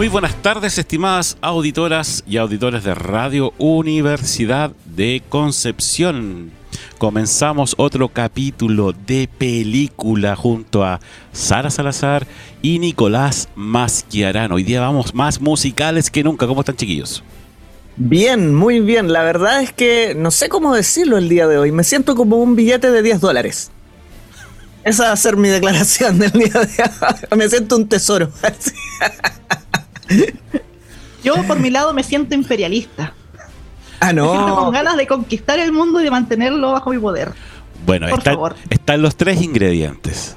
Muy buenas tardes, estimadas auditoras y auditores de Radio Universidad de Concepción. Comenzamos otro capítulo de película junto a Sara Salazar y Nicolás Masquiarán. Hoy día vamos más musicales que nunca. ¿Cómo están, chiquillos? Bien, muy bien. La verdad es que no sé cómo decirlo el día de hoy. Me siento como un billete de 10 dólares. Esa va a ser mi declaración del día de hoy. Me siento un tesoro. Yo, por mi lado, me siento imperialista. Ah, no. Me siento con ganas de conquistar el mundo y de mantenerlo bajo mi poder. Bueno, Por están, favor. están los tres ingredientes.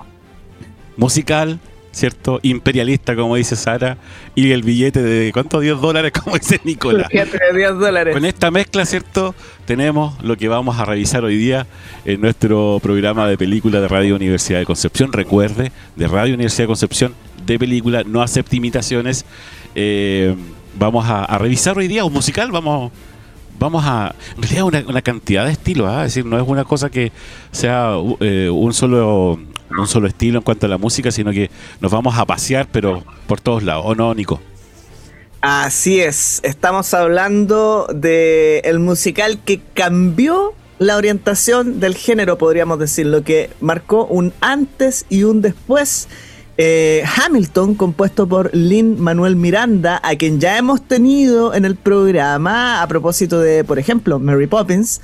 Musical, ¿cierto? Imperialista, como dice Sara, y el billete de, ¿cuánto? 10 dólares, como dice Nicolás. Billete de 10 dólares. Con esta mezcla, ¿cierto? Tenemos lo que vamos a revisar hoy día en nuestro programa de película de Radio Universidad de Concepción. Recuerde, de Radio Universidad de Concepción, de película, no acepte imitaciones. Eh, vamos a, revisar hoy día un musical, vamos vamos a en realidad una, cantidad de estilos ¿ah? es decir no es una cosa que sea eh, un solo un solo estilo en cuanto a la música sino que nos vamos a pasear pero por todos lados ¿o no Nico? Así es. Estamos hablando de el musical que cambió la orientación del género, podríamos decirlo, que marcó un antes y un después. Eh, Hamilton, compuesto por Lin Manuel Miranda, a quien ya hemos tenido en el programa a propósito de, por ejemplo, Mary Poppins,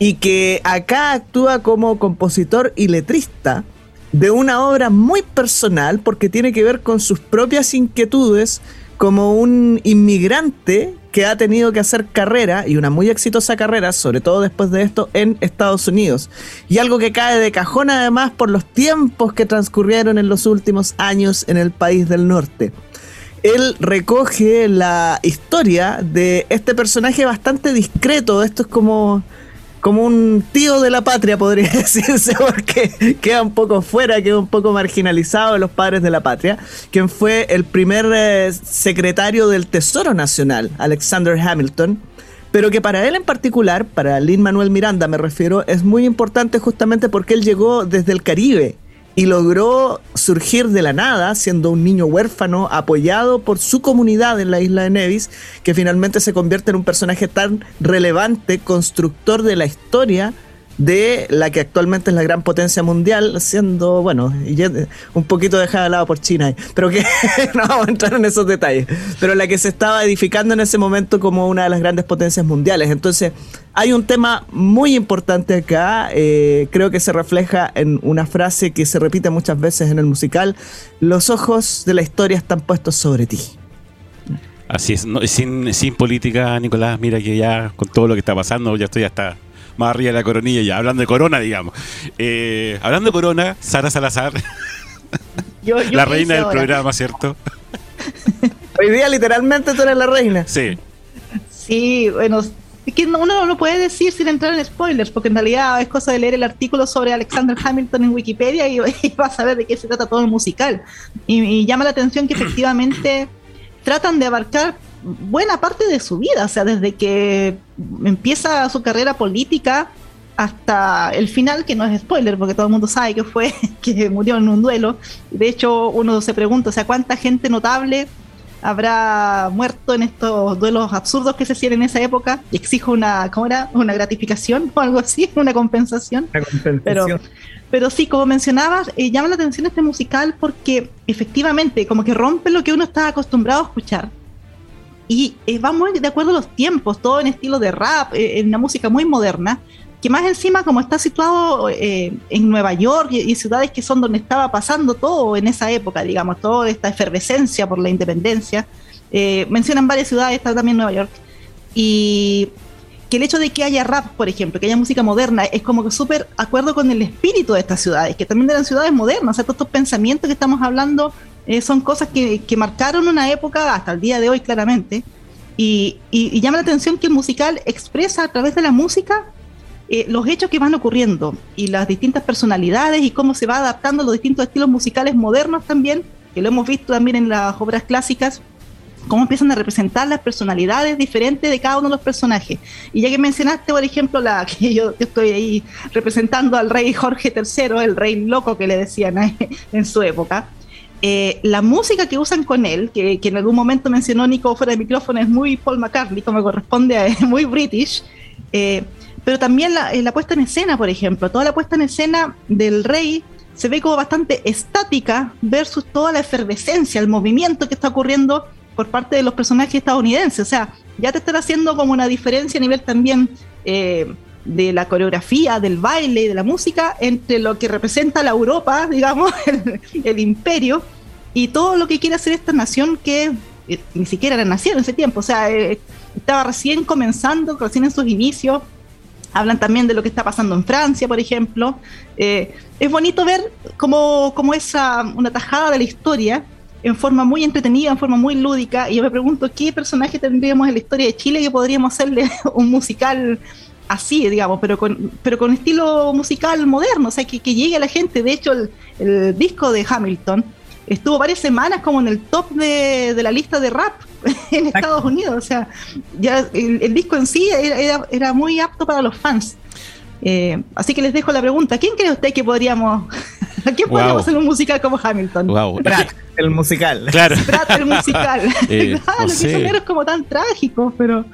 y que acá actúa como compositor y letrista de una obra muy personal porque tiene que ver con sus propias inquietudes como un inmigrante que ha tenido que hacer carrera y una muy exitosa carrera, sobre todo después de esto, en Estados Unidos. Y algo que cae de cajón además por los tiempos que transcurrieron en los últimos años en el país del norte. Él recoge la historia de este personaje bastante discreto, esto es como como un tío de la patria, podría decirse, porque queda un poco fuera, queda un poco marginalizado de los padres de la patria, quien fue el primer eh, secretario del Tesoro Nacional, Alexander Hamilton, pero que para él en particular, para Lin Manuel Miranda me refiero, es muy importante justamente porque él llegó desde el Caribe y logró surgir de la nada, siendo un niño huérfano apoyado por su comunidad en la isla de Nevis, que finalmente se convierte en un personaje tan relevante, constructor de la historia de la que actualmente es la gran potencia mundial, siendo, bueno, ya- un poquito dejada de lado por China, ahí, pero que no vamos a entrar en esos detalles, pero la que se estaba edificando en ese momento como una de las grandes potencias mundiales. Entonces, hay un tema muy importante acá, eh, creo que se refleja en una frase que se repite muchas veces en el musical, los ojos de la historia están puestos sobre ti. Así es, sin, sin política, Nicolás, mira que ya con todo lo que está pasando, ya estoy hasta más arriba de la coronilla, ya hablando de corona, digamos. Eh, hablando de corona, Sara Salazar, Yo, yo la reina del ahora? programa, ¿cierto? Hoy día literalmente tú eres la reina. Sí. Sí, bueno, es que no- uno no lo puede decir sin entrar en spoilers, porque en realidad es cosa de leer el artículo sobre Alexander Hamilton en Wikipedia y, y vas a ver de qué se trata todo el musical. Y, y llama la atención que efectivamente tratan de abarcar buena parte de su vida, o sea, desde que empieza su carrera política hasta el final, que no es spoiler, porque todo el mundo sabe que fue, que murió en un duelo. De hecho, uno se pregunta, o sea, ¿cuánta gente notable habrá muerto en estos duelos absurdos que se hacían en esa época y exige una, ¿cómo era? Una gratificación o algo así, una compensación. Pero Pero sí, como mencionabas, eh, llama la atención este musical porque efectivamente como que rompe lo que uno está acostumbrado a escuchar. Y eh, va muy de acuerdo a los tiempos, todo en estilo de rap, eh, en una música muy moderna, que más encima como está situado eh, en Nueva York y, y, ciudades que son donde estaba pasando todo en esa época, digamos, toda esta efervescencia por la independencia. Eh, mencionan varias ciudades, está también Nueva York. Y que el hecho de que haya rap, por ejemplo, que haya música moderna, es como que súper acuerdo con el espíritu de estas ciudades, que también eran ciudades modernas, o sea, todos estos pensamientos que estamos hablando eh, son cosas que, que, marcaron una época hasta el día de hoy claramente, y, y, y, llama la atención que el musical expresa a través de la música eh, los hechos que van ocurriendo y las distintas personalidades y cómo se va adaptando los distintos estilos musicales modernos también, que lo hemos visto también en las obras clásicas, cómo empiezan a representar las personalidades diferentes de cada uno de los personajes. Y ya que mencionaste, por ejemplo, la que yo estoy ahí representando al rey Jorge III, el rey loco que le decían ¿eh? en su época, eh, la música que usan con él, que, en algún momento mencionó Nico fuera de micrófono, es muy Paul McCartney, como corresponde a muy british, eh, pero también la, la, puesta en escena, por ejemplo, toda la puesta en escena del rey se ve como bastante estática versus toda la efervescencia, el movimiento que está ocurriendo por parte de los personajes estadounidenses. O sea, ya te están haciendo como una diferencia a nivel también eh, de la coreografía, del baile y de la música entre lo que representa la Europa, digamos, el, imperio, y todo lo que quiere hacer esta nación que eh, ni siquiera era nación en ese tiempo, o sea, eh, estaba recién comenzando, recién en sus inicios. Hablan también de lo que está pasando en Francia, por ejemplo. Eh, es bonito ver cómo, cómo esa, una tajada de la historia en forma muy entretenida, en forma muy lúdica. Y yo me pregunto, ¿qué personaje tendríamos en la historia de Chile que podríamos hacerle un musical así, digamos, pero con, pero con estilo musical moderno, o sea, que, que llegue a la gente? De hecho, el, el disco de Hamilton estuvo varias semanas como en el top de, de la lista de rap en Estados Unidos. O sea, ya el, el disco en sí era, era, muy apto para los fans. Eh, así que les dejo la pregunta: ¿quién cree usted que podríamos, ¿a quién podríamos wow. hacer un musical como Hamilton? Wow. Pratt, el musical. Claro. Pratt, el musical. Eh, claro, no que sé. son héroes como tan trágicos, pero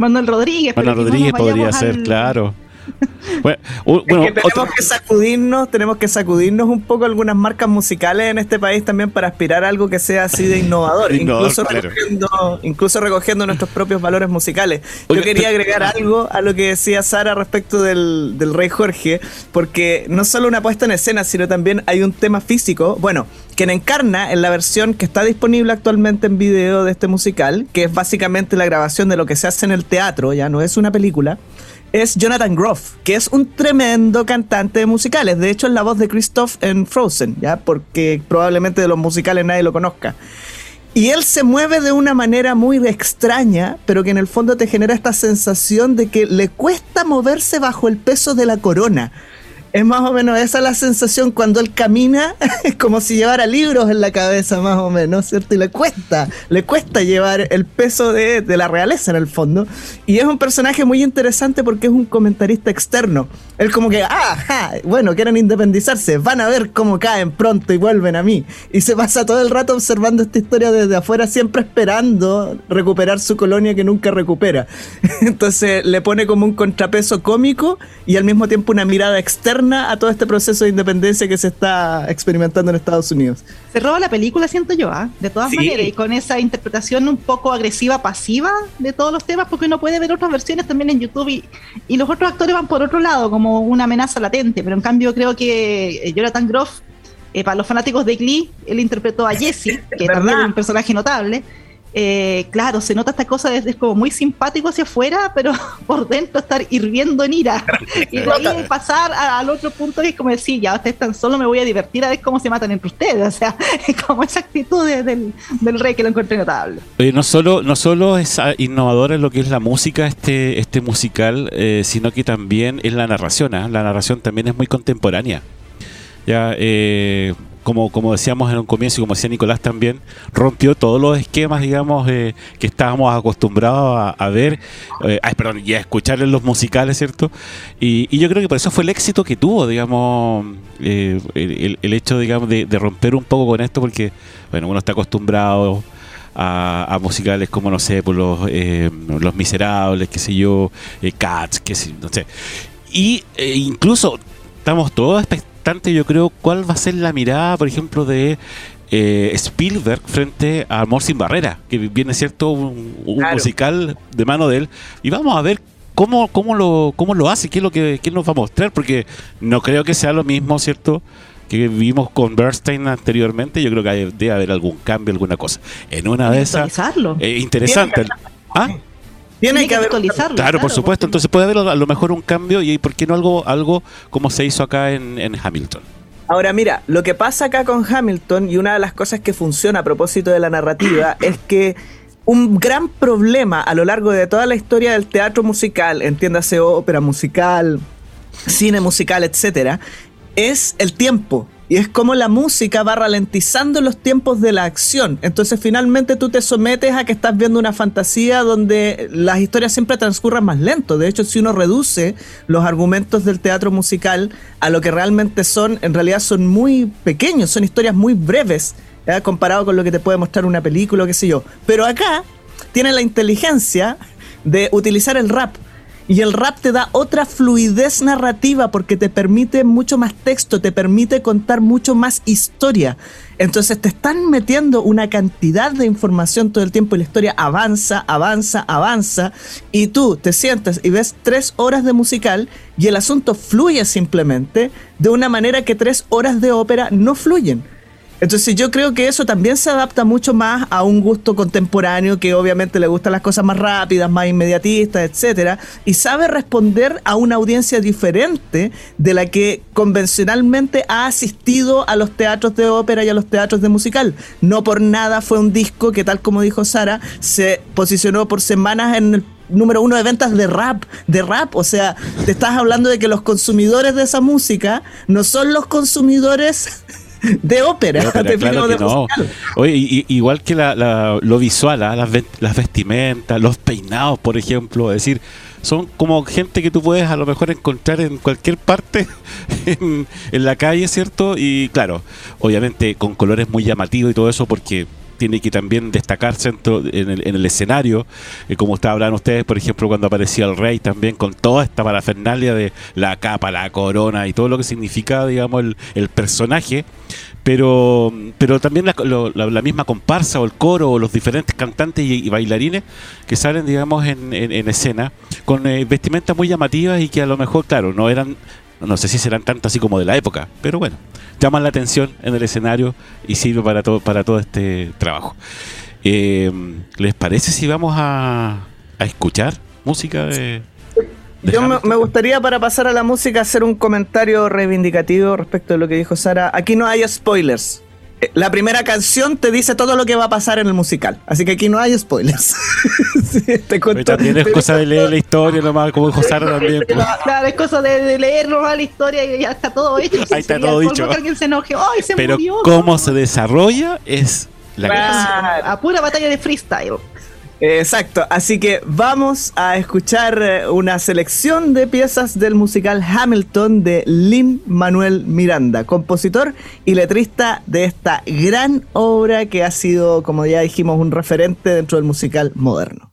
Manuel Rodríguez. Manuel Rodríguez no podría ser, al- claro. Bueno, u- bueno, es que tenemos otro- que sacudirnos, tenemos que sacudirnos un poco algunas marcas musicales en este país también para aspirar a algo que sea así de innovador, Innovador, incluso, claro. recogiendo, incluso recogiendo nuestros propios valores musicales. Yo quería agregar algo a lo que decía Sara respecto del, del rey Jorge, porque no solo una puesta en escena, sino también hay un tema físico, bueno, quien encarna en la versión que está disponible actualmente en video de este musical, que es básicamente la grabación de lo que se hace en el teatro, ya no es una película es Jonathan Groff, que es un tremendo cantante de musicales. De hecho, es la voz de Christoph en Frozen, ¿ya? Porque probablemente de los musicales nadie lo conozca. Y él se mueve de una manera muy extraña, pero que en el fondo te genera esta sensación de que le cuesta moverse bajo el peso de la corona. Es más o menos esa la sensación cuando él camina, como si llevara libros en la cabeza, más o menos, ¿cierto? Y le cuesta, le cuesta llevar el peso de, de la realeza en el fondo. Y es un personaje muy interesante porque es un comentarista externo. Él como que, ah, bueno, quieren independizarse, van a ver cómo caen pronto y vuelven a mí. Y se pasa todo el rato observando esta historia desde afuera, siempre esperando recuperar su colonia que nunca recupera. Entonces le pone como un contrapeso cómico y al mismo tiempo una mirada externa a todo este proceso de independencia que se está experimentando en Estados Unidos. Se roba la película, siento yo, ¿ah? de todas Sí. maneras, y con esa interpretación un poco agresiva, pasiva de todos los temas, porque uno puede ver otras versiones también en YouTube y, y los otros actores van por otro lado, como una amenaza latente, pero en cambio creo que eh, Jonathan Groff, eh, para los fanáticos de Glee, él interpretó a Jesse, que también es un personaje notable. Eh, claro, se nota esta cosa desde como muy simpático hacia afuera, pero por dentro estar hirviendo en ira. y de ahí pasar a- al otro punto que es como decir, ya ustedes están solo, me voy a divertir a ver cómo se matan entre ustedes. O sea, es como esa actitud de- del, del rey que lo encontré notable. No solo no solo es ah, innovador en lo que es la música este este musical eh, sino que también es la narración ¿ah? la narración también es muy contemporánea ya eh, como como decíamos en un comienzo y como decía Nicolás también rompió todos los esquemas digamos eh, que estábamos acostumbrados a, ver eh, ay, perdón y a escuchar en los musicales cierto y, yo creo que por eso fue el éxito que tuvo digamos eh, el, hecho digamos de, romper un poco con esto porque bueno uno está acostumbrado a, musicales como, no sé, por los, eh, los Miserables, qué sé yo, eh, Cats, qué sé, no sé. Y incluso estamos todos importante, yo creo, cuál va a ser la mirada, por ejemplo, de eh, Spielberg frente a Amor sin Barrera, que viene, ¿cierto? Un, musical de mano de él. Y vamos a ver cómo, cómo, lo, cómo lo hace, qué es lo que qué nos va a mostrar, porque no creo que sea lo mismo, ¿cierto? que vimos con Bernstein anteriormente, yo creo que debe haber algún cambio, alguna cosa. En una de esas... Eh, interesante. ¿Ah? Tiene, que, actualizarlo. Claro, por supuesto. Entonces puede haber a lo mejor un cambio y ¿por qué no algo, algo como se hizo acá en, en Hamilton? Ahora mira, lo que pasa acá con Hamilton y una de las cosas que funciona a propósito de la narrativa es que un gran problema a lo largo de toda la historia del teatro musical, entiéndase ópera musical, cine musical, etcétera, es el tiempo. Y es como la música va ralentizando los tiempos de la acción. Entonces finalmente tú te sometes a que estás viendo una fantasía donde las historias siempre transcurran más lento. De hecho, si uno reduce los argumentos del teatro musical a lo que realmente son, en realidad son muy pequeños, son historias muy breves, comparado con lo que te puede mostrar una película qué sé yo. Pero acá tiene la inteligencia de utilizar el rap y el rap te da otra fluidez narrativa porque te permite mucho más texto, te permite contar mucho más historia. Entonces te están metiendo una cantidad de información todo el tiempo y la historia avanza, avanza, avanza. Y tú te sientas y ves tres horas de musical y el asunto fluye simplemente de una manera que tres horas de ópera no fluyen. Entonces yo creo que eso también se adapta mucho más a un gusto contemporáneo que obviamente le gustan las cosas más rápidas, más inmediatistas, etcétera, y sabe responder a una audiencia diferente de la que convencionalmente ha asistido a los teatros de ópera y a los teatros de musical. No por nada fue un disco que tal como dijo Sara, se posicionó por semanas en el número uno de ventas de rap, de rap, o sea, te estás hablando de que los consumidores de esa música no son los consumidores de ópera. Oye, igual que lo visual, ¿ah? las, vestimentas, los peinados, por ejemplo, es decir, son como gente que tú puedes a lo mejor encontrar en cualquier parte en, la calle, ¿cierto? Y claro, obviamente con colores muy llamativos y todo eso, porque tiene que también destacarse en, el, escenario, eh, como estaban hablando ustedes, por ejemplo, cuando aparecía el rey también con toda esta parafernalia de la capa, la corona y todo lo que significa, digamos, el, personaje. Pero pero también la, misma comparsa o el coro o los diferentes cantantes y, bailarines que salen digamos en, escena con eh, vestimentas muy llamativas y que a lo mejor claro no eran no sé si serán tanto así como de la época pero bueno llaman la atención en el escenario y sirve para todo, para todo este trabajo. Eh, ¿Les parece si vamos a, escuchar música de... Yo me, gustaría para pasar a la música hacer un comentario reivindicativo respecto de lo que dijo Sara. Aquí no hay spoilers la primera canción te dice todo lo que va a pasar en el musical. Así que aquí no hay spoilers. también es cosa de leer la historia nomás, como Sara también. Pues. Claro, es cosa de, leer nomás la historia y ya está todo hecho. Ahí está todo dicho. Que alguien se enoje. ¡Ay, se Pero cómo se desarrolla es la claro. A pura batalla de freestyle. Exacto, así que vamos a escuchar eh, una selección de piezas del musical Hamilton de Lin Manuel Miranda, compositor y letrista de esta gran obra que ha sido, como ya dijimos, un referente dentro del musical moderno.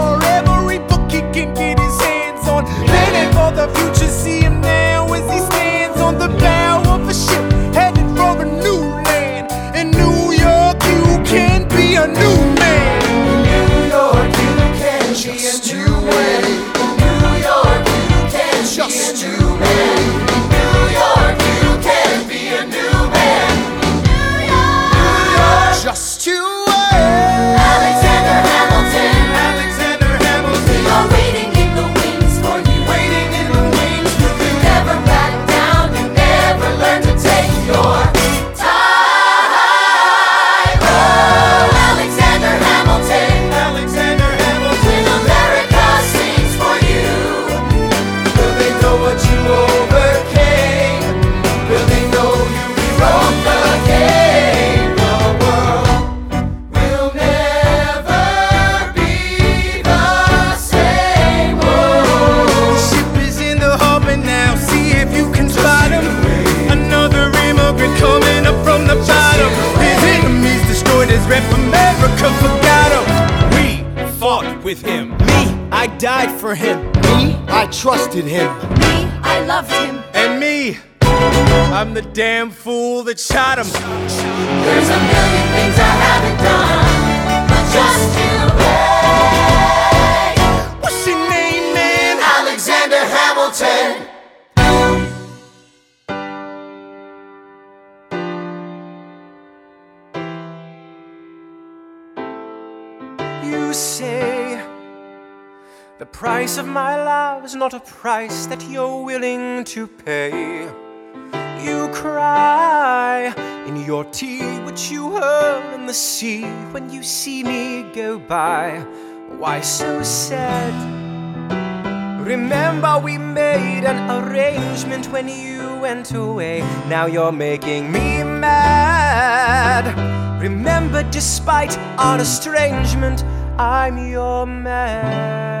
for the future, see him now as he stands on the bow of a ship headed for a new land. In New York, you can be a new I him. Me, I loved him. And me, I'm the damn fool that shot him. There's a million price of my love is not a price that you're willing to pay. You cry in your tea, which you hurl in the sea when you see me go by. Why so sad? Remember, we made an arrangement when you went away. Now you're making me mad. Remember, despite our estrangement, I'm your man.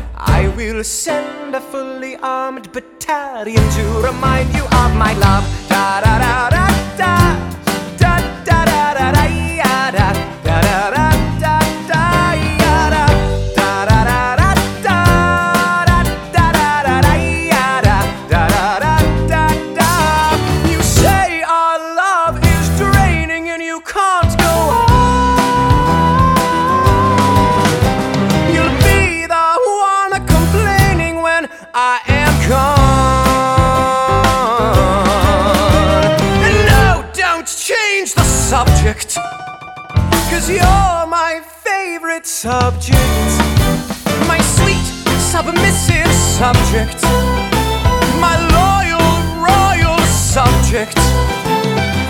I will send a fully armed battalion to remind you of my love. Da da da da favorite subject. My sweet, submissive subject. My loyal, royal subject.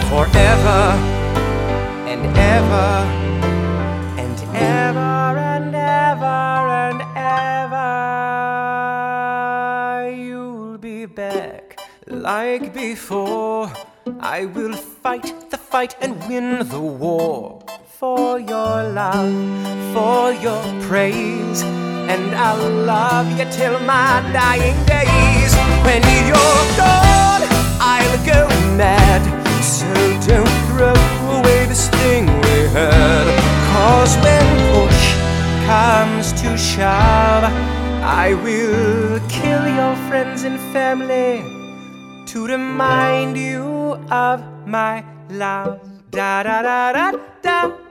Forever and ever and ever and ever and ever. You'll be back like before. I will fight the fight and win the war for your love, for your praise, and I'll love you till my dying days. When you're gone, I'll go mad. So don't throw away this thing we had. Cause when push comes to shove, I will kill your friends and family to remind you of my love. Da da da da da.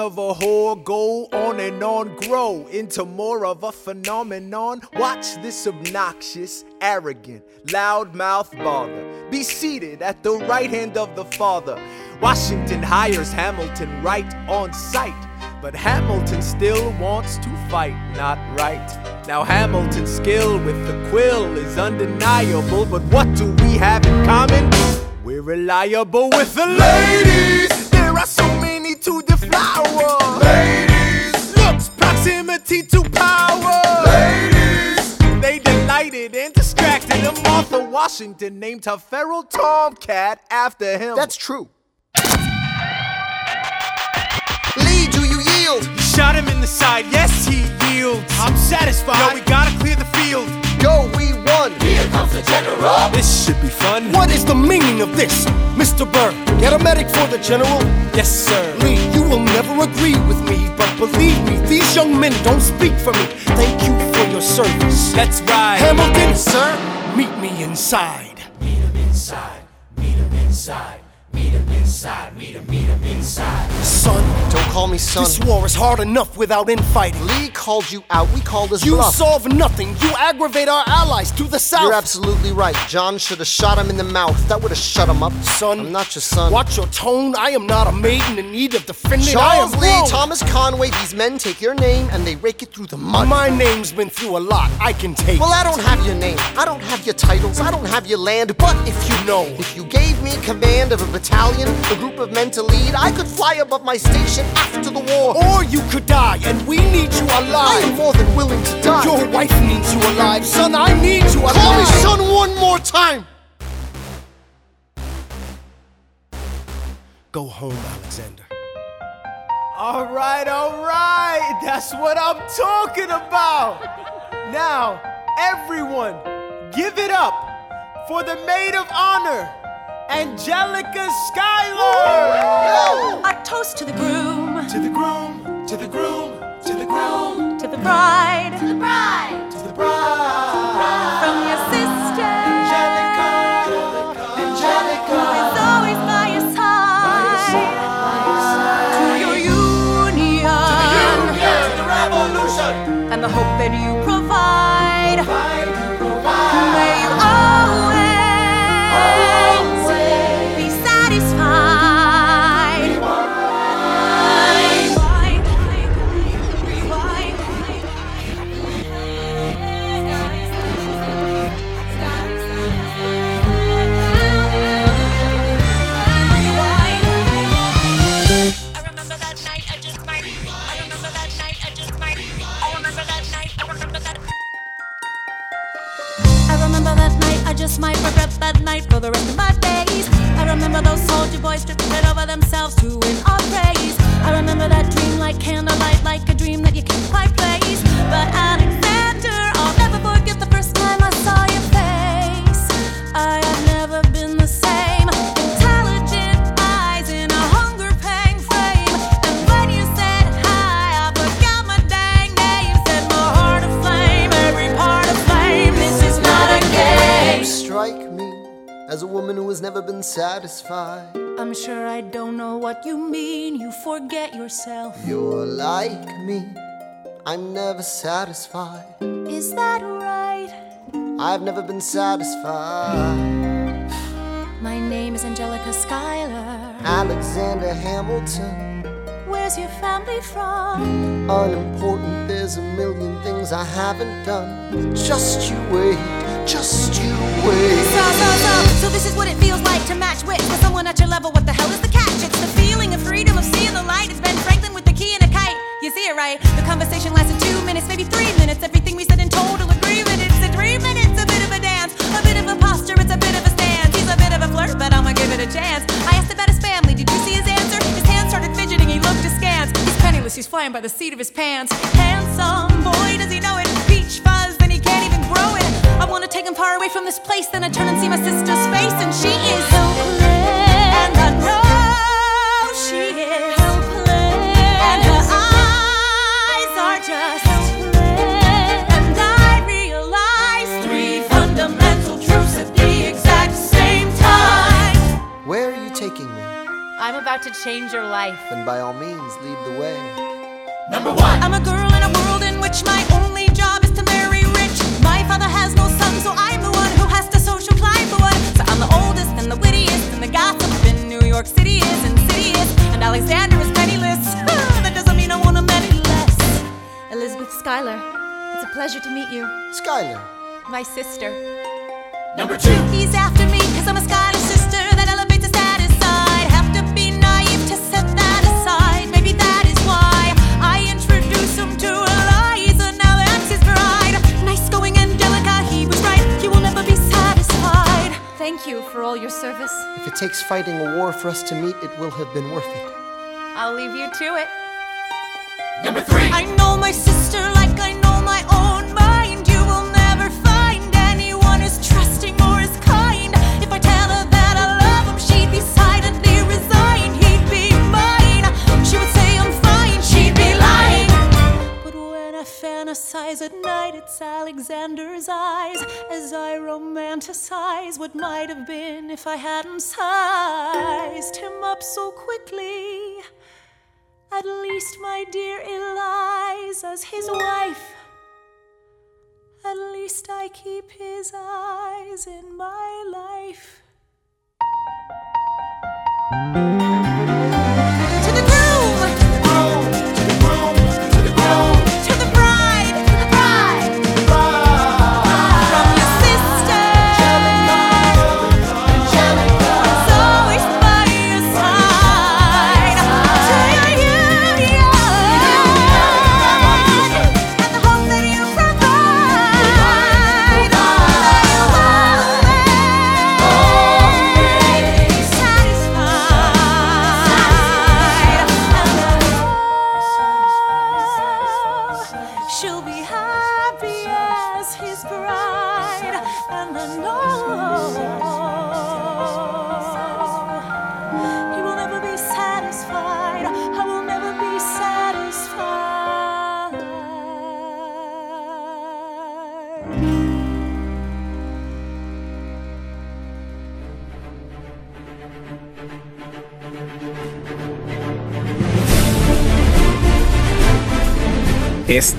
of a whore go on and on, grow into more of a phenomenon? Watch this obnoxious, arrogant, loudmouth bother be seated at the right hand of the Father. Washington hires Hamilton right on sight. But Hamilton still wants to fight, not right. Now, Hamilton's skill with the quill is undeniable, but what do we have in common? We're reliable with the ladies. There are so many the flower. Ladies. Looks, proximity to power. Ladies. They delighted and distracted. And Martha Washington named her feral tomcat after him. That's true. Lee, do you yield? Shot him in the side, yes, he yields. I'm satisfied. Yo, we gotta clear the field. Go, we won. Here comes the general. This should be fun. What is the meaning of this, Mr. Burr? Get a medic for the general. Yes, sir. Lee, you will never agree with me, but believe me, these young men don't speak for me. Thank you for your service. That's right. Hamilton, sir, meet me inside. Meet him inside. Meet him inside. Son, Don't call me son. this war is hard enough without infighting. Lee called you out. We called his You bluff. solve nothing. You aggravate our allies to the south. You're absolutely right. John should have shot him in the mouth. That would have shut him up. Son, I'm not your son. Watch your tone. I am not a maiden in need of defending. I Charles am Lee, wrong. Thomas Conway, these men take your name and they rake it through the mud. My name's been through a lot. I can take. well, I don't have your name. I don't have your titles. I don't have your land. But if you know, if you gave me command of a battalion, a group of men to lead, I could fly above my station after the war. Or you could die, and we need you alive. I am more than willing to die. Your wife needs you alive, son. I need you alive. Call me son one more time. Go home, Alexander. All right, all right. That's what I'm talking about. Now, everyone, give it up for the maid of honor, Angelica Schuyler. A toast to the groom, To the groom, to the groom, to the groom, to the bride, to the bride. Yourself. You're like me. I'm never satisfied. Is that right? I've never been satisfied. My name is Angelica Schuyler. Alexander Hamilton. Where's your family from? Unimportant, there's a million things I haven't done. Just you wait, just you wait. So, so, so, so this is what it feels like to match wits with someone at your level. What the hell is the the feeling of freedom of seeing the light. It's Ben Franklin with the key and a kite. You see it right? The conversation lasted two minutes, maybe three minutes. Everything we said in total agreement. It's a dream and it's a bit of a dance, a bit of a posture. It's a bit of a stance. He's a bit of a flirt, but I'ma give it a chance. I asked about his family. Did you see his answer? His hands started fidgeting. He looked askance. He's penniless. He's flying by the seat of his pants. Handsome boy, does he know it? Peach fuzz, then he can't even grow it. I wanna take him far away from this place. Then I turn and see my sister's face, and she is about to change your life. Then by all means, lead the way. Number one. I'm a girl in a world in which my only job is to marry rich. My father has no son, so I'm the one who has to social climb the one. So I'm the oldest and the wittiest, and the gossip in New York City is insidious. And Alexander is penniless. that doesn't mean I want him any less. Elizabeth Schuyler, it's a pleasure to meet you. Schuyler. My sister. Number two. He's after me Thank you for all your service. If it takes fighting a war for us to meet, it will have been worth it. I'll leave you to it. Number three. I know my sister like I know my own mind. I fantasize at night, it's Alexander's eyes as I romanticize what might have been if I hadn't sized him up so quickly. At least, my dear Eliza's his wife. At least I keep his eyes in my life.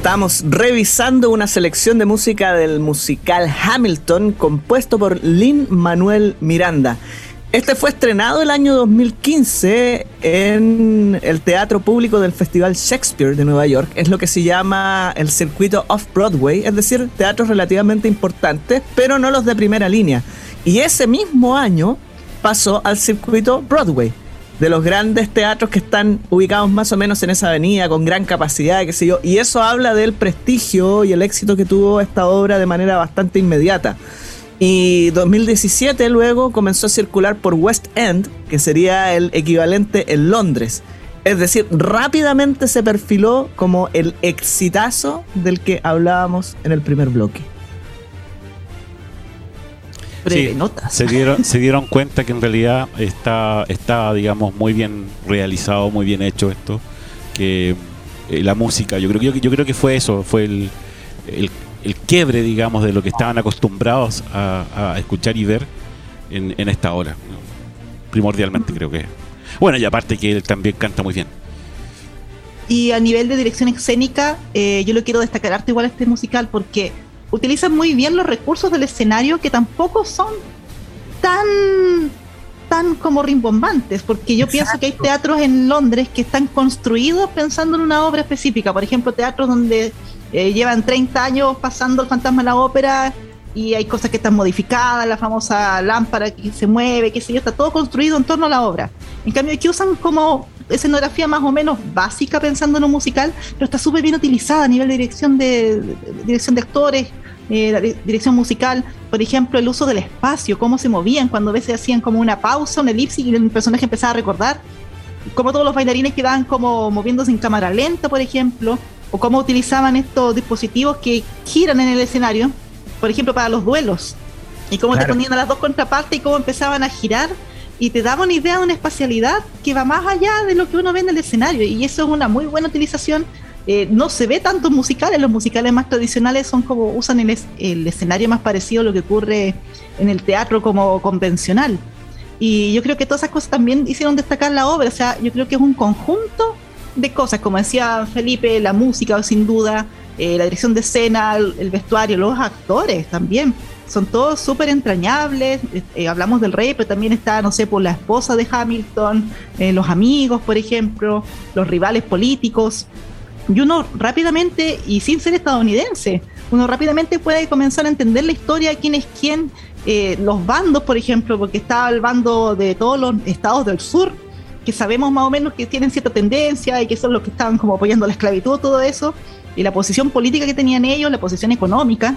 Estamos revisando una selección de música del musical Hamilton compuesto por Lin Manuel Miranda. Este fue estrenado el año 2015 en el Teatro Público del Festival Shakespeare de Nueva York. Es lo que se llama el circuito Off-Broadway, es decir, teatros relativamente importantes, pero no los de primera línea. Y ese mismo año pasó al circuito Broadway, de los grandes teatros que están ubicados más o menos en esa avenida, con gran capacidad, qué sé yo. Y eso habla del prestigio y el éxito que tuvo esta obra de manera bastante inmediata. Y 2017 luego comenzó a circular por West End, que sería el equivalente en Londres. Es decir, rápidamente se perfiló como el exitazo del que hablábamos en el primer bloque. Breve Sí. Se dieron, se dieron cuenta que en realidad está, está, digamos, muy bien realizado, muy bien hecho esto. Que eh, la música, yo creo, que- yo, yo creo que fue eso, fue el, el, el quiebre, digamos, de lo que estaban acostumbrados a, a escuchar y ver en, en esta hora. Primordialmente creo que. Bueno, y aparte que él también canta muy bien. Y a nivel de dirección escénica, eh, yo lo quiero destacar harto igual a este musical porque utilizan muy bien los recursos del escenario que tampoco son tan como rimbombantes, porque yo pienso que hay teatros en Londres que están construidos pensando en una obra específica. Por ejemplo, teatros donde eh, llevan 30 años pasando el fantasma de la ópera y hay cosas que están modificadas, la famosa lámpara que se mueve, qué sé yo, está todo construido en torno a la obra. En cambio, aquí usan como escenografía más o menos básica pensando en un musical, pero está súper bien utilizada a nivel de dirección de, de- dirección de actores, eh, dirección musical, por ejemplo, el uso del espacio, cómo se movían cuando a veces hacían como una pausa, una elipsis y el personaje empezaba a recordar, como todos los bailarines quedaban como moviéndose en cámara lenta, por ejemplo, o cómo utilizaban estos dispositivos que giran en el escenario, por ejemplo, para los duelos, y cómo Claro. te ponían a las dos contrapartes y cómo empezaban a girar y te daba una idea de una espacialidad que va más allá de lo que uno ve en el escenario y eso es una muy buena utilización. Eh, no se ve tanto musicales, los musicales más tradicionales son como usan el, el escenario más parecido a lo que ocurre en el teatro como convencional. Y yo creo que todas esas cosas también hicieron destacar la obra, o sea, yo creo que es un conjunto de cosas, como decía Felipe, la música sin duda, eh, la dirección de escena, el, vestuario, los actores también. Son todos súper entrañables. eh, hablamos del rey, pero también está, no sé, por la esposa de Hamilton, los amigos, por ejemplo, los rivales políticos. Y uno rápidamente, y sin ser estadounidense, uno rápidamente puede comenzar a entender la historia, quién es quién, eh, los bandos, por ejemplo, porque estaba el bando de todos los estados del sur, que sabemos más o menos que tienen cierta tendencia y que son los que estaban como apoyando la esclavitud, todo eso, y la posición política que tenían ellos, la posición económica,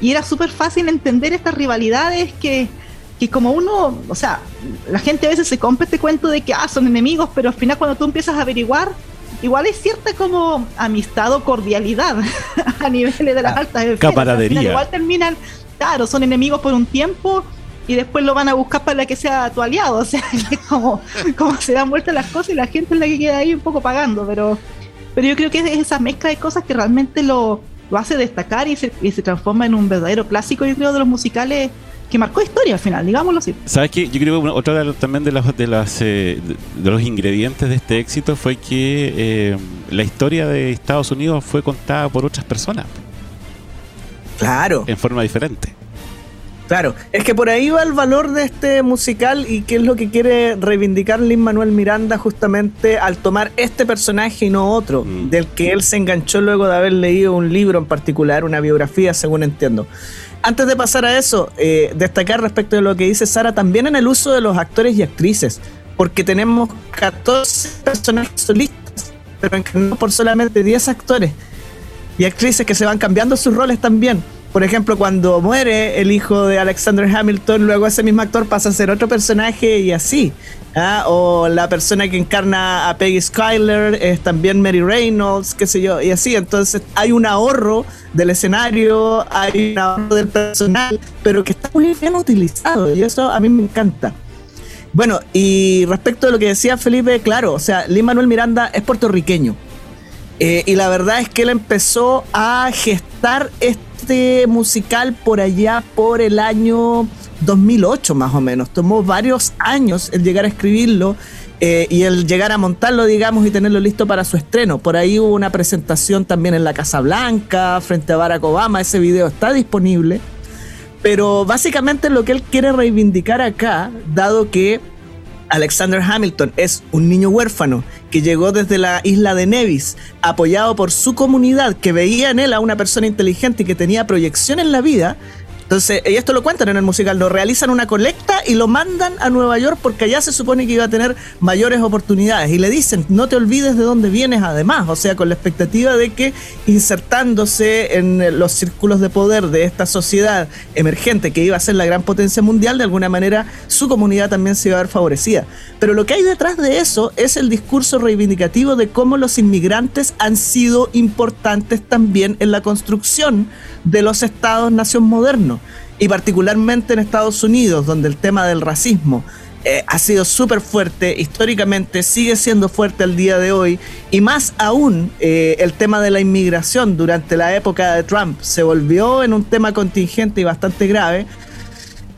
y era súper fácil entender estas rivalidades que, que como uno, o sea, la gente a veces se compra este cuento de que ah, son enemigos, pero al final cuando tú empiezas a averiguar, igual hay cierta como amistad o cordialidad a niveles de las altas esferas. camaradería. Igual terminan, claro, son enemigos por un tiempo y después lo van a buscar para que sea tu aliado. O sea, es como, como se dan vueltas las cosas y la gente es la que queda ahí un poco pagando, pero, pero yo creo que es esa mezcla de cosas que realmente lo, lo hace destacar y se, y se transforma en un verdadero clásico, yo creo, de los musicales que marcó historia al final, digámoslo así. ¿Sabes qué? Yo creo que otra de también de, las, de, las, eh, de- de los ingredientes de este éxito fue que eh, la historia de Estados Unidos fue contada por otras personas Claro. en forma diferente. Claro, es que por ahí va el valor de este musical y qué es lo que quiere reivindicar Lin Manuel Miranda justamente al tomar este personaje y no otro, Mm. del que él se enganchó luego de haber leído un libro en particular, una biografía, según entiendo. Antes de pasar a eso, eh, destacar respecto de lo que dice Sara, también en el uso de los actores y actrices, porque tenemos 14 personajes solistas, pero encarnados por solamente 10 actores y actrices que se van cambiando sus roles también. Por ejemplo, cuando muere el hijo de Alexander Hamilton, luego ese mismo actor pasa a ser otro personaje y así. ¿Ah? O la persona que encarna a Peggy Skyler es también Mary Reynolds, qué sé yo, y así. Entonces hay un ahorro del escenario, hay un ahorro del personal, pero que está muy bien utilizado y eso a mí me encanta. Bueno, y respecto de lo que decía Felipe, claro, o sea, Lin Manuel Miranda es puertorriqueño. Eh, y la verdad es que él empezó a gestar este musical por allá por el año 2008 más o menos. Tomó varios años el llegar a escribirlo eh, y el llegar a montarlo, digamos, y tenerlo listo para su estreno. Por ahí hubo una presentación también en la Casa Blanca frente a Barack Obama. Ese video está disponible. Pero básicamente lo que él quiere reivindicar acá, dado que Alexander Hamilton es un niño huérfano que llegó desde la isla de Nevis, apoyado por su comunidad, que veía en él a una persona inteligente y que tenía proyección en la vida. Entonces, y esto lo cuentan en el musical, lo realizan una colecta y lo mandan a Nueva York porque allá se supone que iba a tener mayores oportunidades. Y le dicen, no te olvides de dónde vienes además, o sea, con la expectativa de que insertándose en los círculos de poder de esta sociedad emergente que iba a ser la gran potencia mundial, de alguna manera su comunidad también se iba a ver favorecida. Pero lo que hay detrás de eso es el discurso reivindicativo de cómo los inmigrantes han sido importantes también en la construcción de los estados-nación modernos y particularmente en Estados Unidos, donde el tema del racismo eh, ha sido súper fuerte, históricamente sigue siendo fuerte al día de hoy, y más aún eh, el tema de la inmigración durante la época de Trump se volvió en un tema contingente y bastante grave.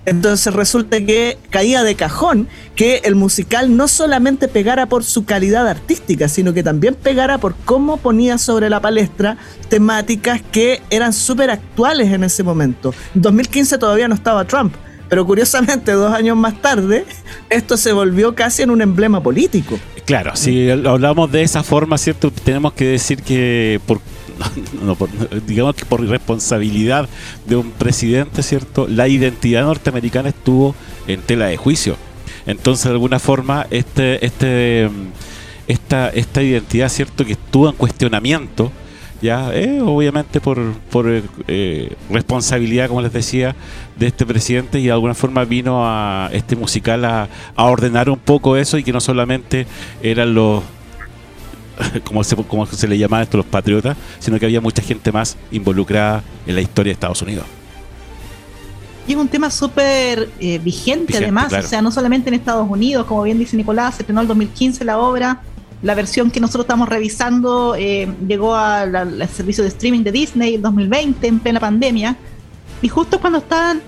Entonces resulta que caía de cajón que el musical no solamente pegara por su calidad artística, sino que también pegara por cómo ponía sobre la palestra temáticas que eran súper actuales en ese momento. En 2015 todavía no estaba Trump, Pero curiosamente, dos años más tarde, esto se volvió casi en un emblema político. Claro, si hablamos de esa forma, ¿cierto? Tenemos que decir que por, no, por- digamos que por responsabilidad de un presidente, ¿cierto? La identidad norteamericana estuvo en tela de juicio. Entonces, de alguna forma, este, este, mm, esta, esta identidad, ¿cierto? Que estuvo en cuestionamiento, ya, eh, obviamente por, por eh, responsabilidad, como les decía, de este presidente y de alguna forma vino a este musical a, a ordenar un poco eso y que no solamente eran los como se, como se le llamaba esto los patriotas, sino que había mucha gente más involucrada en la historia de Estados Unidos. Y es un tema súper eh, vigente, Vigente, además, claro. o sea, no solamente en Estados Unidos, como bien dice Nicolás, se estrenó el 2015 la obra, la versión que nosotros estamos revisando eh, llegó al servicio de streaming de Disney en 2020, en plena pandemia, y justo cuando estaban,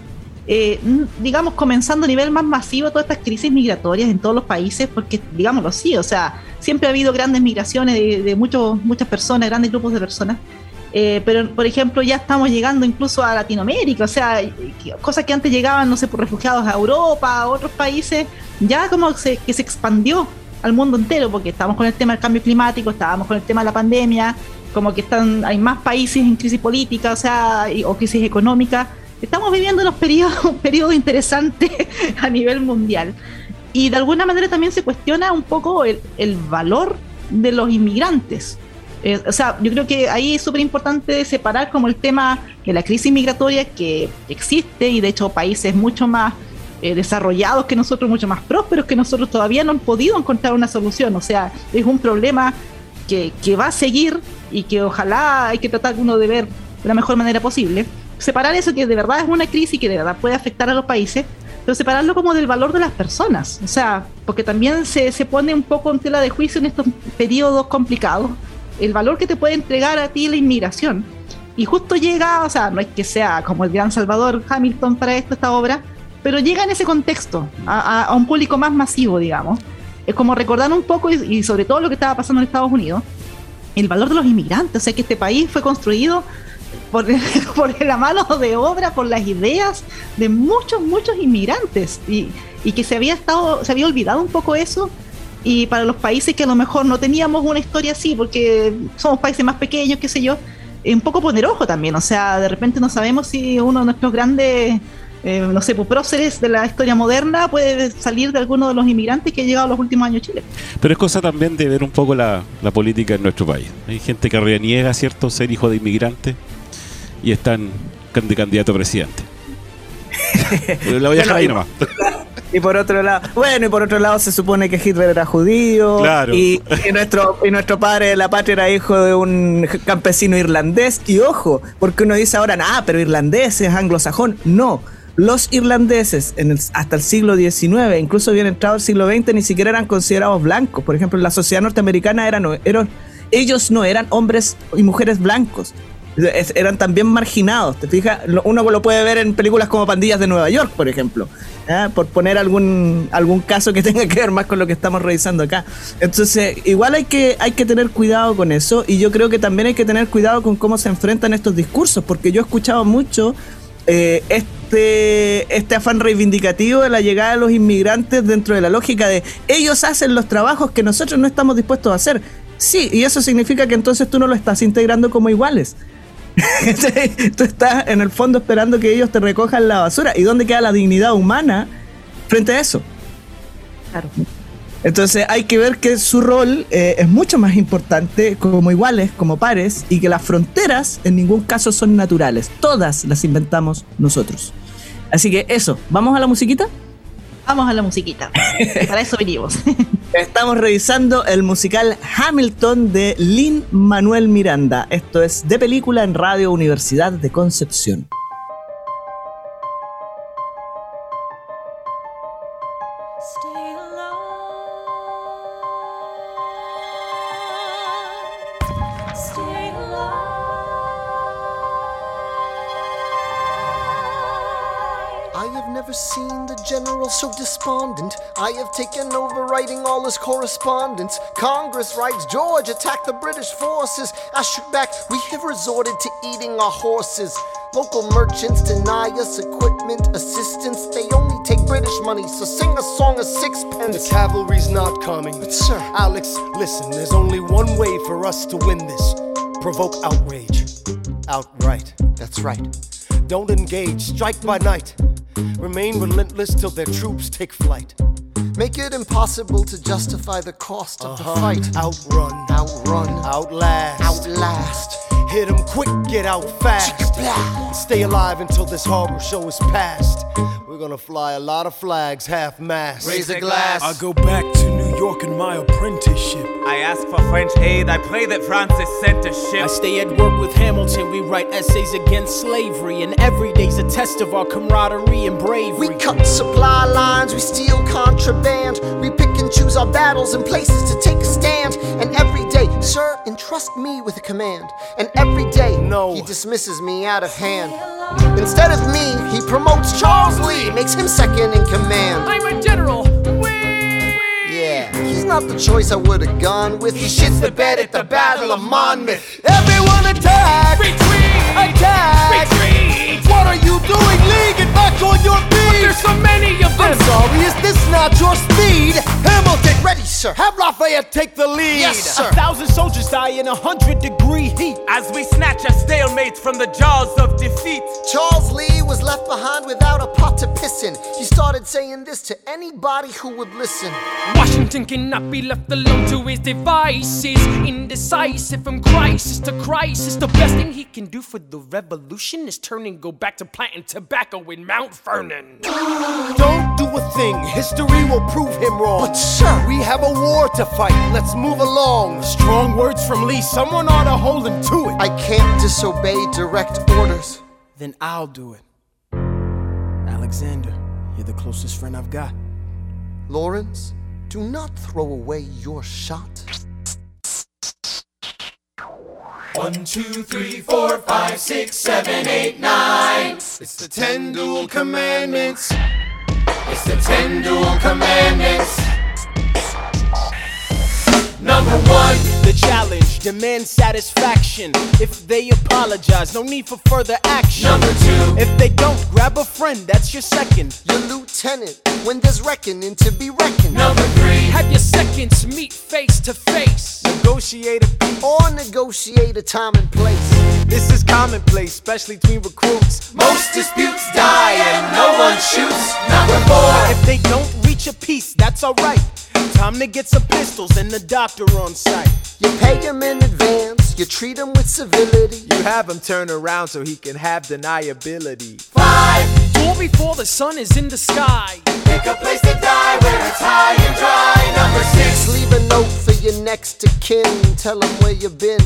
eh, digamos, comenzando a nivel más masivo todas estas crisis migratorias en todos los países, porque, digámoslo así, o sea, siempre ha habido grandes migraciones de, de muchos, muchas personas, grandes grupos de personas, eh, pero, por ejemplo, ya estamos llegando incluso a Latinoamérica, o sea, cosas que antes llegaban, no sé, por refugiados a Europa, a otros países, ya como se, que se expandió al mundo entero, porque estábamos con el tema del cambio climático, estábamos con el tema de la pandemia, como que están, hay más países en crisis política, o sea, y- o crisis económica. Estamos viviendo unos periodos, un periodo interesante a nivel mundial. Y de alguna manera también se cuestiona un poco el, el valor de los inmigrantes. Eh, o sea, yo creo que ahí es súper importante separar como el tema de la crisis migratoria que existe y de hecho países mucho más eh, desarrollados que nosotros, mucho más prósperos que nosotros todavía no han podido encontrar una solución. O sea, es un problema que, que va a seguir y que ojalá hay que tratar uno de ver de la mejor manera posible. Separar eso que de verdad es una crisis que de verdad puede afectar a los países, pero separarlo como del valor de las personas. O sea, porque también se, se pone un poco en tela de juicio en estos periodos complicados el valor que te puede entregar a ti la inmigración. Y justo llega, o sea, no es que sea como el gran Salvador Hamilton para esto, esta obra, pero llega en ese contexto, a, a- un público más masivo, digamos. Es como recordar un poco, y, y sobre todo lo que estaba pasando en Estados Unidos, el valor de los inmigrantes, o sea, que este país fue construido por, por la mano de obra, por las ideas de muchos, muchos inmigrantes, y, y que se había, estado, se había olvidado un poco eso. Y para los países que a lo mejor no teníamos una historia así, porque somos países más pequeños, qué sé yo, un poco poner ojo también, o sea, de repente no sabemos si uno de nuestros grandes, eh, no sé, pues, próceres de la historia moderna puede salir de alguno de los inmigrantes que ha llegado en los últimos años a Chile. Pero es cosa también de ver un poco la, la política en nuestro país. Hay gente que reniega, ¿cierto?, ser hijo de inmigrante y están de candidato a presidente. La voy a dejar ahí nomás. Y por otro lado, bueno, y por otro lado se supone que Hitler era judío. Claro. Y, y nuestro, y nuestro padre de la patria era hijo de un campesino irlandés. Y ojo, porque uno dice ahora, ah, pero irlandés es anglosajón. No. Los irlandeses en el- hasta el siglo XIX, incluso bien entrado el siglo XX, ni siquiera eran considerados blancos. Por ejemplo, en la sociedad norteamericana eran, ellos no eran hombres y mujeres blancos. Eran también marginados, ¿te fijas? Uno lo puede ver en películas como Pandillas de Nueva York, por ejemplo. ¿ah? Por poner algún, algún caso que tenga que ver más con lo que estamos revisando acá. Entonces, igual hay que, hay que tener cuidado con eso y yo creo que también hay que tener cuidado con cómo se enfrentan estos discursos, porque yo he escuchado mucho eh, este, este afán reivindicativo de la llegada de los inmigrantes dentro de la lógica de ellos hacen los trabajos que nosotros no estamos dispuestos a hacer. Sí, y eso significa que entonces tú no lo estás integrando como iguales. tú estás en el fondo esperando que ellos te recojan la basura. ¿Y dónde queda la dignidad humana frente a eso? Claro. Entonces hay que ver que su rol eh, es mucho más importante como iguales, como pares, y que las fronteras en ningún caso son naturales. Todas las inventamos nosotros. Así que eso, ¿vamos a la musiquita? Vamos a la musiquita. Para eso venimos. Estamos revisando el musical Hamilton de Lin Manuel Miranda. Esto es de película en Radio Universidad de Concepción. So despondent. I have taken over writing all his correspondence. Congress writes George attacked the British forces. I shoot back, we have resorted to eating our horses. Local merchants deny us equipment assistance. They only take British money, so sing a song of sixpence. The cavalry's not coming. But sir, Alex, listen, there's only one way for us to win this provoke outrage. Outright. that's right. Don't engage, strike by night. Remain relentless till their troops take flight. Make it impossible to justify the cost of the uh-huh. fight. Outrun, Outrun, outlast, outlast. Hit 'em quick, get out fast. Stay alive until this horror show is past. We're gonna fly a lot of flags, half mast. Raise a glass. I go back to New York in my apprenticeship. I ask for French aid. I pray that Francis sent a ship. I stay at work with Hamilton. We write essays against slavery, and every day's a test of our camaraderie and bravery. We cut supply lines, we steal contraband. We pick and choose our battles and places to take a stand. And every day, sir, entrust me with a command. And every day, No. he dismisses me out of hand. Instead of me, he promotes Charles Lee, makes him second in command. I'm a general. Not the choice I would have gone with. He shits the bed at the Battle of Monmouth. Everyone attack! Retreat! Attack! Retreat! What are you doing? Lee, get back on your feet! There's so many of them. I'm sorry, is this not your speed? Hamilton, get Ready, sir. have Lafayette take the lead. Yes, sir. A thousand soldiers die in a hundred degree heat. As we snatch a stalemate from the jaws of defeat. Charles Lee was left behind without a pot to piss in. He started saying this to anybody who would listen. Washington cannot be left alone to his devices. Indecisive from crisis to crisis. The best thing he can do for the revolution is turning. and go back to planting tobacco in Mount Vernon. Don't do a thing, history will prove him wrong. But, sir, we have a war to fight, let's move along. Strong words from Lee, someone ought to hold him to it. I can't disobey direct orders. then I'll do it. Alexander, you're the closest friend I've got. Lawrence, do not throw away your shot. One, two, three, four, five, six, seven, eight, nine. It's the ten dual commandments. It's the ten dual commandments. Number one, The challenge demands satisfaction. If they apologize, no need for further action. number two, If they don't, grab a friend, that's your second. Your lieutenant, when there's reckoning to be reckoned. number three, Have your seconds meet face to face. Negotiate. Or negotiate a time and place. This is commonplace, especially between recruits. most disputes die and no one shoots. Number four, If they don't reach a peace, that's alright. Time to get some pistols and the doctor on site. You pay him in advance, you treat him with civility. You have him turn around so he can have deniability. five, Duel before the sun is in the sky. pick a place to die where it's high and dry. Number six, Leave a note your next to kin. Tell him where you've been.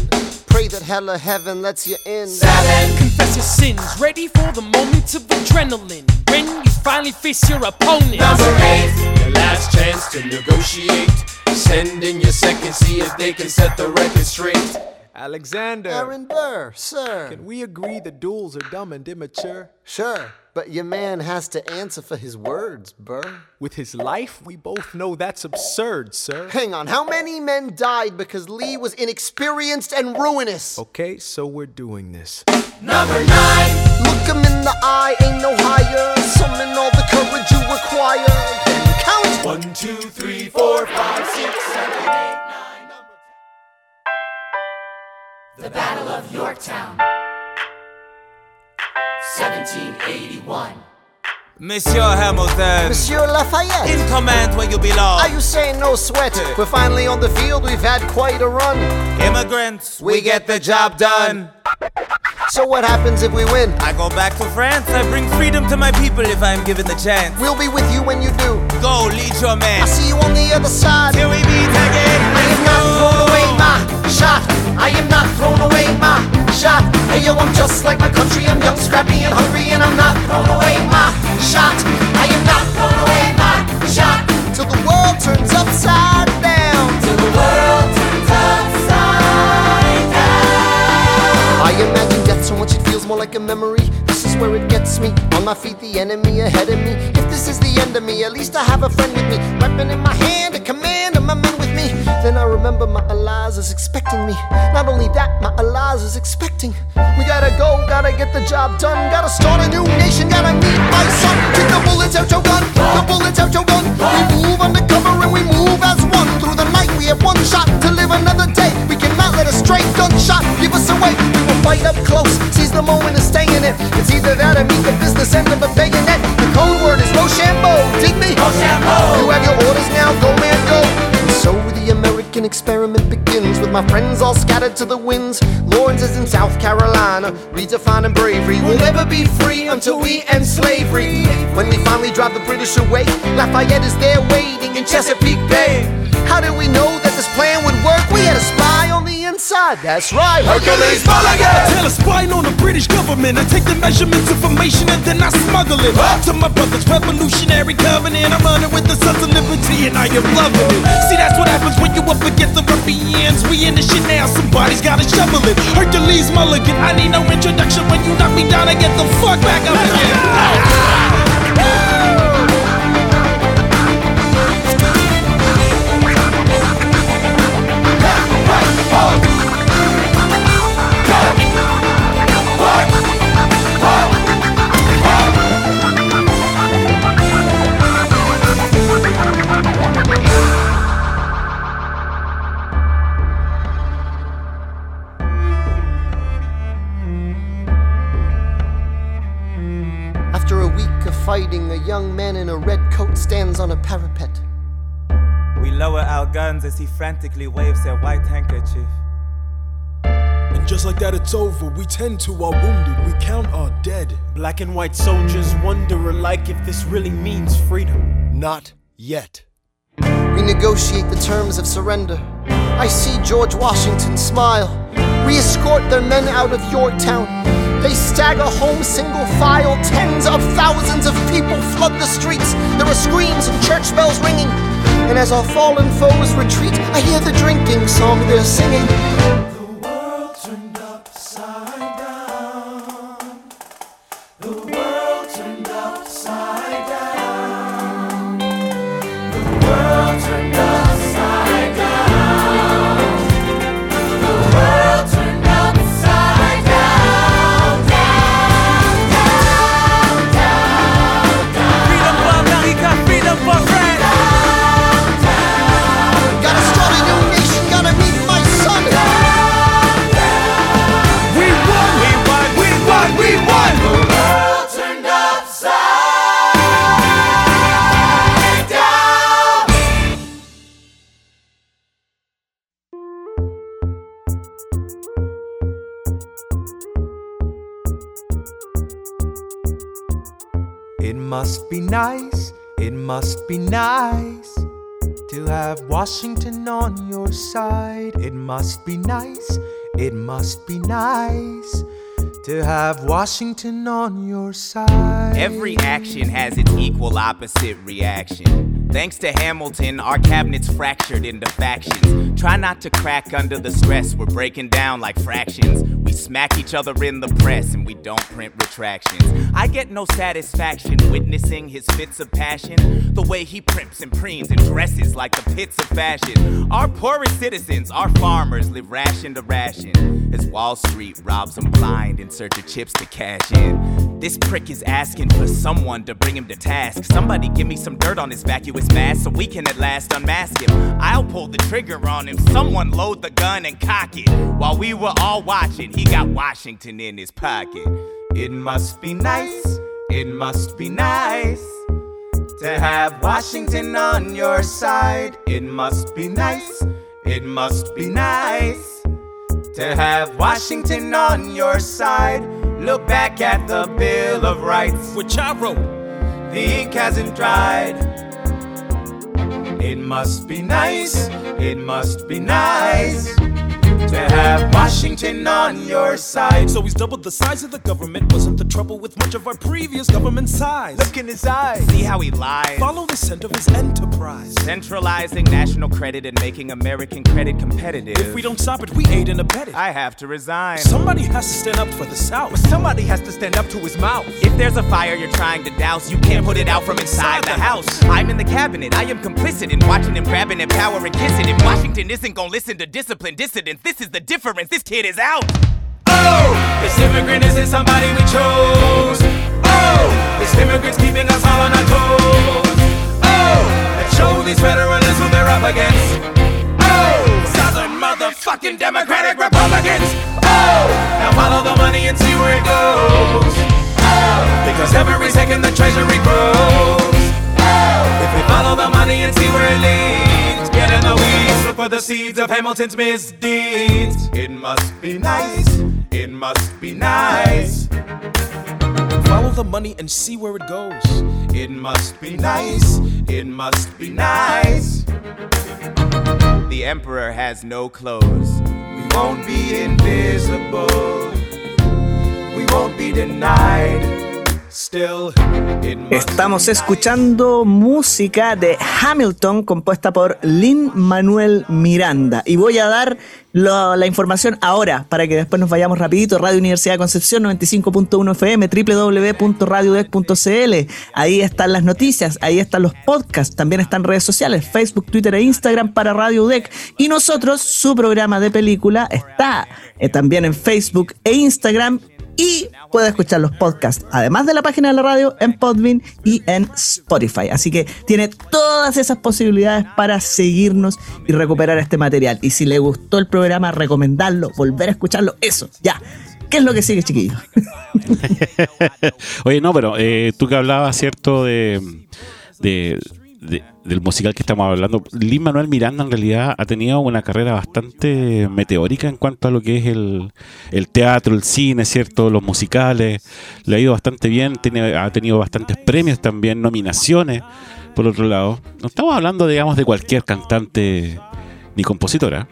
Pray that hell or heaven lets you in. seven, Confess your sins, ready for the moment of adrenaline. When you finally face your opponent. number eight, Your last chance to negotiate. Send in your second, see if they can set the record straight. Alexander, Aaron Burr, sir. can we agree that duels are dumb and immature? Sure, but your man has to answer for his words, Burr. With his life, we both know that's absurd, sir. Hang on, how many men died because Lee was inexperienced and ruinous? Okay, so we're doing this. number nine, Look him in the eye, ain't no higher. Summon all the courage you require. Then count. One, two, three, four, five, six, seven, eight. The Battle of Yorktown, 1781. Monsieur Hamilton. Monsieur Lafayette. In command where you belong. Are you saying no sweat? We're finally on the field, we've had quite a run. Immigrants, we get the job done. So what happens if we win? I go back to France. I bring freedom to my people if I'm given the chance. We'll be with you when you do. Go, lead your man. I see you on the other side. Till we meet again. I am not throwing away my shot. I am not throwing away my shot. Hey yo, I'm just like my country. I'm young, scrappy, and hungry, and I'm not throwing away my shot. I am not throwing away my shot. Till the world turns upside down. Till the world turns upside down. I imagine death so much it feels more like a memory. This is where it gets me. On my feet, the enemy ahead of me. If this is the end of me, at least I have a friend with me. Weapon in my hand, is expecting me. Not only that, my Eliza's expecting. We gotta go, gotta get the job done. Gotta start a new nation, gotta meet my son. Take the bullets out your gun, the bullets out your gun. We move undercover and we move as one. Through the night, we have one shot to live another day. We cannot let a stray gunshot give us away. We will fight up close, seize the moment and stay in it. It's either that or meet the business end of a bayonet. The code word is Rochambeau. Dig me? Rochambeau. You have your orders now, go man, go. And so the American experiment my friends all scattered to the winds. Lawrence is in South Carolina, redefining bravery. We'll never be free until we end slavery. When we finally drive the British away, Lafayette is there waiting in Chesapeake Bay. How did we know that this plan would work? We had a spy inside. That's right, Hercules Mulligan. Tell a spying on the British government. I take the measurements, information, and then I smuggle it to my brother's revolutionary covenant. I'm running with the sons of liberty, and I am loving it. See, that's what happens when you up against the ruffians. We in the shit now, somebody's gotta shovel it. Hercules Mulligan, I need no introduction. When you knock me down, I get the fuck back up again. coat stands on a parapet. We lower our guns as he frantically waves their white handkerchief. And just like that, it's over. We tend to our wounded, we count our dead. Black and white soldiers wonder alike if this really means freedom. Not yet. We negotiate the terms of surrender. I see George Washington smile. We escort their men out of Yorktown. They stagger home single file. Tens of thousands of people flood the streets. There are screams and church bells ringing. And as our fallen foes retreat, I hear the drinking song they're singing. Must be nice, it must be nice to have Washington on your side. It must be nice, it must be nice to have Washington on your side. Every action has its equal opposite reaction. Thanks to Hamilton, our cabinet's fractured into factions. Try not to crack under the stress, we're breaking down like fractions. We smack each other in the press and we don't print retractions. I get no satisfaction witnessing his fits of passion. The way he primps and preens and dresses like the pits of fashion. Our poorest citizens, our farmers, live ration to ration. As Wall Street robs them blind in search of chips to cash in. This prick is asking for someone to bring him to task. Somebody give me some dirt on his vacuous mask so we can at last unmask him. I'll pull the trigger on him. Someone load the gun and cock it. While we were all watching, he got Washington in his pocket. It must be nice, it must be nice to have Washington on your side. It must be nice, it must be nice to have Washington on your side. Look back at the Bill of Rights, which I wrote. The ink hasn't dried. It must be nice, it must be nice to have Washington on your side. So he's doubled the size of the government. Wasn't the trouble with much of our previous government size? Look in his eyes. See how he lies. Follow the scent of his enterprise. Centralizing national credit and making American credit competitive. If we don't stop it, we aid and abet it. I have to resign. Somebody has to stand up for the South. But somebody has to stand up to his mouth. If there's a fire you're trying to douse, you can't put it out from inside the house. I'm in the cabinet, I am complicit in watching him grabbing at power and kissing. If Washington isn't gonna listen to disciplined dissidents, this is the difference. This kid is out. Oh, this immigrant isn't somebody we chose. Oh, this immigrant's keeping us all on our toes. Oh, let's show these federalists who they're up against. Oh, Southern motherfucking Democratic Republicans. Oh, now follow the money and see where it goes. Oh, because every second the treasury grows. Oh, if we follow the money and see where it leads, the weeds, look for the seeds of Hamilton's misdeeds. It must be nice. It must be nice. Follow the money and see where it goes. It must be nice. It must be nice. The emperor has no clothes. We won't be invisible. We won't be denied. Estamos escuchando música de Hamilton compuesta por Lin Manuel Miranda y voy a dar la información ahora para que después nos vayamos rapidito. Radio Universidad Concepción 95.1 FM, www.radiodec.cl. Ahí están las noticias, ahí están los podcasts, también están redes sociales, Facebook, Twitter e Instagram para Radio Dec. Y nosotros, su programa de película está eh, también en Facebook e Instagram y puede escuchar los podcasts, además de la página de la radio, en Podbean y en Spotify. Así que tiene todas esas posibilidades para seguirnos y recuperar este material. Y si le gustó el programa, recomendarlo, volver a escucharlo, eso, ya. ¿Qué es lo que sigue, chiquillos? Oye, no, pero eh, tú que hablabas, ¿cierto? De- del musical que estamos hablando. Lin Manuel Miranda en realidad ha tenido una carrera bastante meteórica en cuanto a lo que es el, el teatro, el cine, ¿cierto? Los musicales. Le ha ido bastante bien, tiene, ha tenido bastantes premios también, nominaciones, por otro lado. No estamos hablando, digamos, de cualquier cantante ni compositora.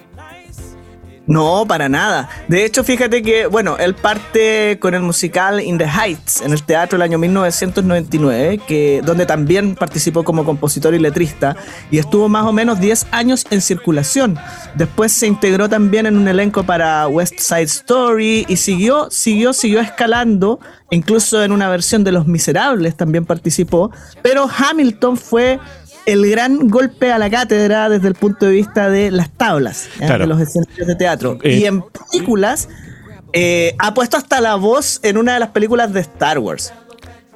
No, para nada. De hecho, fíjate que, bueno, él parte con el musical In the Heights en el teatro el año 1999, que, donde también participó como compositor y letrista, y estuvo más o menos 10 años en circulación. Después se integró también en un elenco para West Side Story y siguió, siguió, siguió escalando, incluso en una versión de Los Miserables también participó, pero Hamilton fue el gran golpe a la cátedra desde el punto de vista de las tablas, de los escenarios de teatro. Eh, y en películas, eh, ha puesto hasta la voz en una de las películas de Star Wars.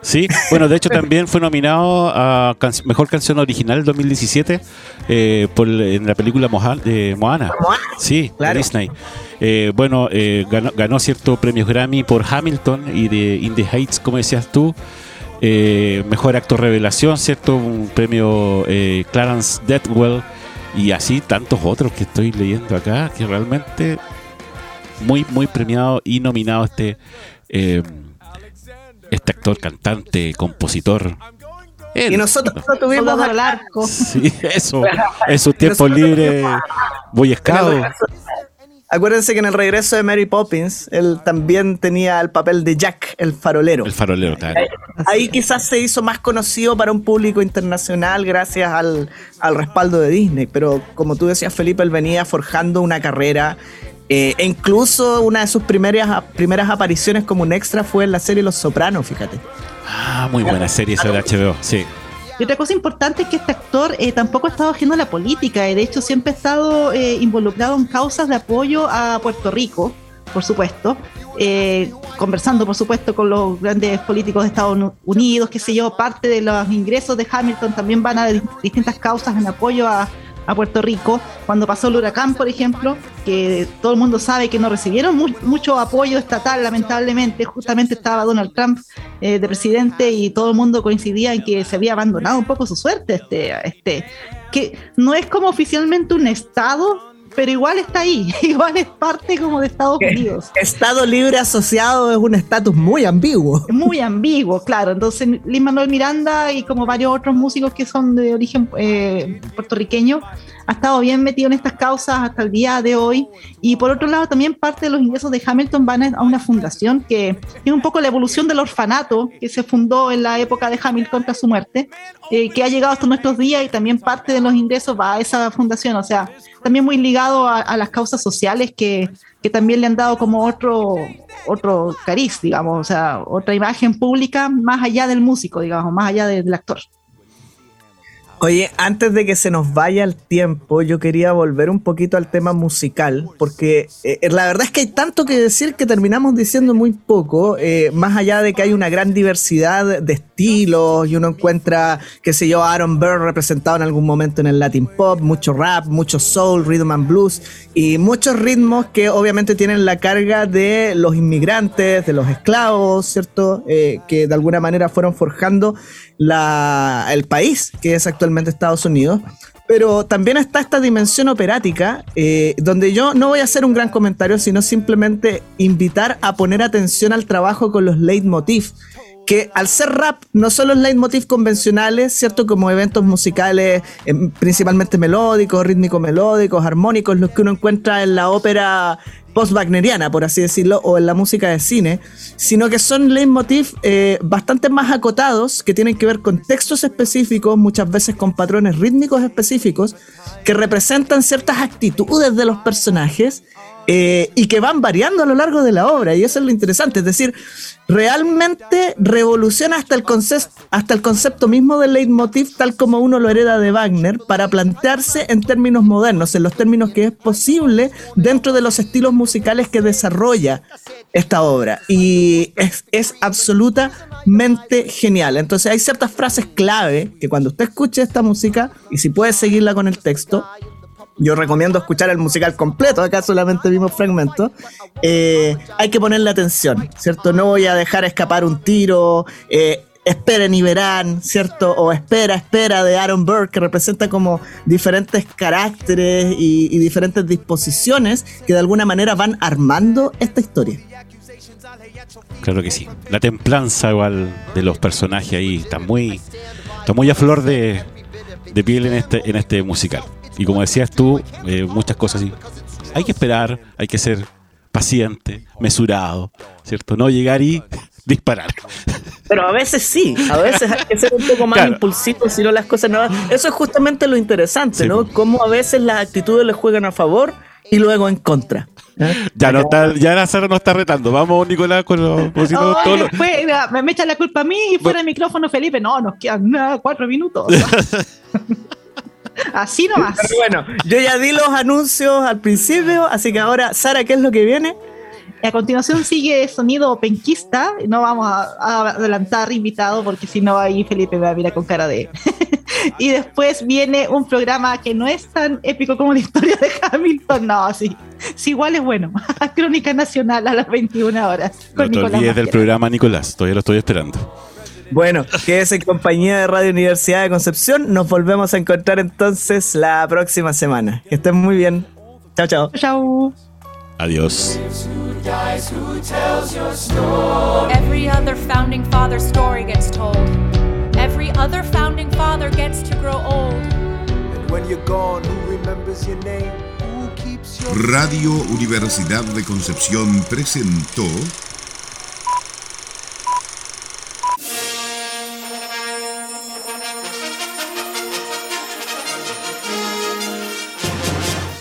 Sí, bueno, de hecho también fue nominado a can- Mejor Canción Original 2017 eh, por, en la película Moja- de Moana. Sí, de Disney. Eh, bueno, eh, ganó, ganó ciertos premios Grammy por Hamilton y de In the Heights, como decías tú. Eh, mejor actor revelación, ¿cierto? Un premio eh, Clarence Deathwell y así tantos otros que estoy leyendo acá, que realmente muy, muy premiado y nominado este, eh, este actor, cantante, compositor. Él. Y nosotros no tuvimos al arco. Sí, eso. En sus tiempos libres, Boy Scout. Acuérdense que en el regreso de Mary Poppins, él también tenía el papel de Jack, el farolero. El farolero, claro. Ahí quizás se hizo más conocido para un público internacional gracias al, al respaldo de Disney, pero como tú decías, Felipe, él venía forjando una carrera eh, e incluso una de sus primeras, primeras apariciones como un extra fue en la serie Los Sopranos, fíjate. Ah, muy buena serie esa de HBO, sí. Y otra cosa importante es que este actor eh, tampoco ha estado haciendo la política, y de hecho siempre ha estado eh, involucrado en causas de apoyo a Puerto Rico, por supuesto, eh, conversando por supuesto con los grandes políticos de Estados Unidos, qué sé yo, parte de los ingresos de Hamilton también van a di- distintas causas en apoyo a, a Puerto Rico. Cuando pasó el huracán, por ejemplo, que todo el mundo sabe que no recibieron mu- mucho apoyo estatal, lamentablemente, justamente estaba Donald Trump eh, de presidente y todo el mundo coincidía en que se había abandonado un poco su suerte, este, este, que no es como oficialmente un estado, pero igual está ahí, igual es parte como de Estados Unidos. Estado libre asociado es un estatus muy ambiguo. Muy ambiguo, claro. Entonces, Lin Manuel Miranda y como varios otros músicos que son de origen eh, puertorriqueño, ha estado bien metido en estas causas hasta el día de hoy. Y por otro lado, también parte de los ingresos de Hamilton van a una fundación que es un poco la evolución del orfanato que se fundó en la época de Hamilton tras su muerte, eh, que ha llegado hasta nuestros días y también parte de los ingresos va a esa fundación. O sea, también muy ligado a, las causas sociales que, que también le han dado como otro, otro cariz, digamos, o sea, otra imagen pública más allá del músico, digamos, más allá del actor. Oye, antes de que se nos vaya el tiempo, yo quería volver un poquito al tema musical, porque eh, la verdad es que hay tanto que decir que terminamos diciendo muy poco, eh, más allá de que hay una gran diversidad de estilos y uno encuentra, qué sé yo, Aaron Burr representado en algún momento en el Latin Pop, mucho rap, mucho soul, rhythm and blues y muchos ritmos que obviamente tienen la carga de los inmigrantes, de los esclavos, ¿cierto? Eh, que de alguna manera fueron forjando el país, que es actualmente Estados Unidos. Pero también está esta dimensión operática, eh, donde yo no voy a hacer un gran comentario, sino simplemente invitar a poner atención al trabajo con los leitmotiv. Que al ser rap, no son los leitmotiv convencionales, ¿cierto? Como eventos musicales eh, principalmente melódicos, rítmico-melódicos, armónicos, los que uno encuentra en la ópera post-wagneriana, por así decirlo, o en la música de cine, sino que son leitmotiv eh, bastante más acotados, que tienen que ver con textos específicos, muchas veces con patrones rítmicos específicos, que representan ciertas actitudes de los personajes eh, y que van variando a lo largo de la obra, y eso es lo interesante, es decir, realmente revoluciona hasta el, concepto, hasta el concepto mismo del leitmotiv tal como uno lo hereda de Wagner para plantearse en términos modernos, en los términos que es posible dentro de los estilos musicales que desarrolla esta obra. Y es, es absolutamente genial. Entonces hay ciertas frases clave que cuando usted escuche esta música, y si puede seguirla con el texto, yo recomiendo escuchar el musical completo, acá solamente vimos fragmentos, eh, hay que ponerle atención, ¿cierto? No voy a dejar escapar un tiro, eh, esperen y verán, ¿cierto? O espera, espera de Aaron Burr, que representa como diferentes caracteres y, diferentes disposiciones que de alguna manera van armando esta historia. Claro que sí. La templanza igual de los personajes ahí está muy, está muy a flor de, de piel en este, en este musical. Y como decías tú, eh, muchas cosas así. Hay que esperar, hay que ser paciente, mesurado, ¿cierto? No llegar y disparar. Pero a veces sí, a veces hay que ser un poco más Claro. impulsivo, si no las cosas no van. Eso es justamente lo interesante, ¿no? Cómo a veces las actitudes le juegan a favor y luego en contra. ¿eh? Ya no está, ya la Sara nos está retando. Vamos, Nicolás, con los. con si no, todo después, me, me echan la culpa a mí y fuera el micrófono Felipe. No, nos quedan nada, cuatro minutos. Así nomás. Pero bueno, yo ya di los anuncios al principio, así que ahora, Sara, ¿qué es lo que viene? A continuación sigue sonido penquista. No vamos a, a adelantar invitado porque si no ahí Felipe me va a mirar con cara de... y después viene un programa que no es tan épico como la historia de Hamilton. No, sí. Sí, igual es bueno. Crónica Nacional a las 21 horas. No con te Nicolás olvides del programa, Nicolás. Todavía lo estoy esperando. Bueno, quédese en compañía de Radio Universidad de Concepción. Nos volvemos a encontrar entonces la próxima semana. Que estén muy bien. Chao, chao. Chao. Adiós. Every other founding father story gets told. Every other founding father gets to grow old. And when you're gone, who remembers your name? Who keeps your Radio Universidad de Concepción presentó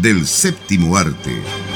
del séptimo arte.